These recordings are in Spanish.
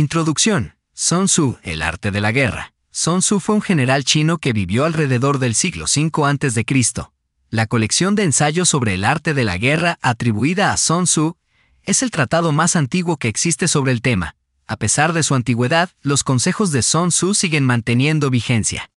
Introducción. Sun Tzu, el arte de la guerra. Sun Tzu fue un general chino que vivió alrededor del siglo V a.C. La colección de ensayos sobre el arte de la guerra atribuida a Sun Tzu es el tratado más antiguo que existe sobre el tema. A pesar de su antigüedad, los consejos de Sun Tzu siguen manteniendo vigencia.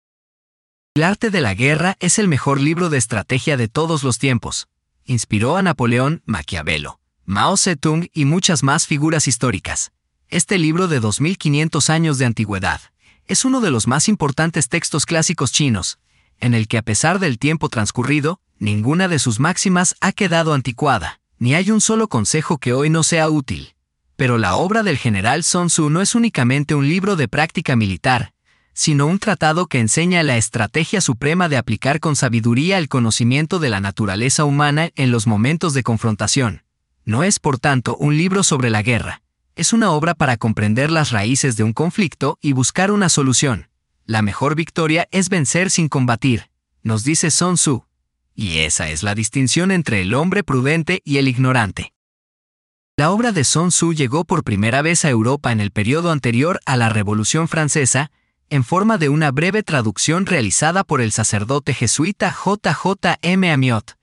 El arte de la guerra es el mejor libro de estrategia de todos los tiempos. Inspiró a Napoleón, Maquiavelo, Mao Zedong y muchas más figuras históricas. Este libro de 2500 años de antigüedad es uno de los más importantes textos clásicos chinos, en el que a pesar del tiempo transcurrido, ninguna de sus máximas ha quedado anticuada, ni hay un solo consejo que hoy no sea útil. Pero la obra del general Sun Tzu no es únicamente un libro de práctica militar, sino un tratado que enseña la estrategia suprema de aplicar con sabiduría el conocimiento de la naturaleza humana en los momentos de confrontación. No es, por tanto, un libro sobre la guerra, es una obra para comprender las raíces de un conflicto y buscar una solución. La mejor victoria es vencer sin combatir, nos dice Sun Tzu. Y esa es la distinción entre el hombre prudente y el ignorante. La obra de Sun Tzu llegó por primera vez a Europa en el periodo anterior a la Revolución Francesa, en forma de una breve traducción realizada por el sacerdote jesuita J. J. M. Amiot.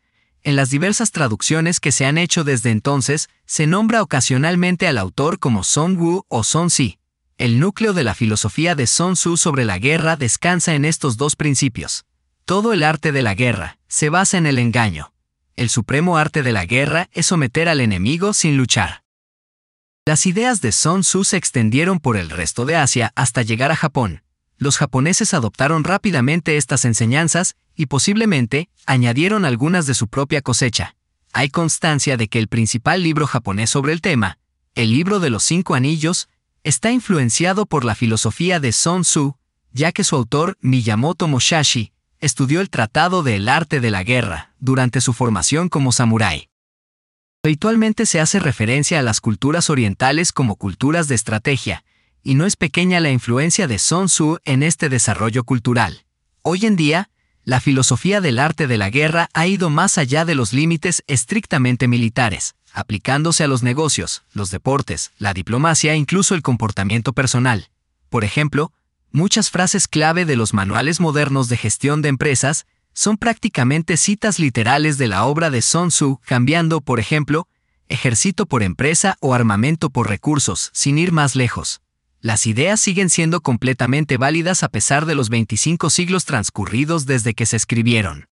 En las diversas traducciones que se han hecho desde entonces, se nombra ocasionalmente al autor como Sun Wu o Sun Si. El núcleo de la filosofía de Sun Tzu sobre la guerra descansa en estos dos principios. Todo el arte de la guerra se basa en el engaño. El supremo arte de la guerra es someter al enemigo sin luchar. Las ideas de Sun Tzu se extendieron por el resto de Asia hasta llegar a Japón. Los japoneses adoptaron rápidamente estas enseñanzas y posiblemente añadieron algunas de su propia cosecha. Hay constancia de que el principal libro japonés sobre el tema, el libro de los cinco anillos, está influenciado por la filosofía de Sun Tzu, ya que su autor, Miyamoto Musashi, estudió el Tratado del Arte de la Guerra durante su formación como samurái. Habitualmente se hace referencia a las culturas orientales como culturas de estrategia, y no es pequeña la influencia de Sun Tzu en este desarrollo cultural. Hoy en día, la filosofía del arte de la guerra ha ido más allá de los límites estrictamente militares, aplicándose a los negocios, los deportes, la diplomacia e incluso el comportamiento personal. Por ejemplo, muchas frases clave de los manuales modernos de gestión de empresas son prácticamente citas literales de la obra de Sun Tzu, cambiando, por ejemplo, ejército por empresa o armamento por recursos, sin ir más lejos. Las ideas siguen siendo completamente válidas a pesar de los 25 siglos transcurridos desde que se escribieron.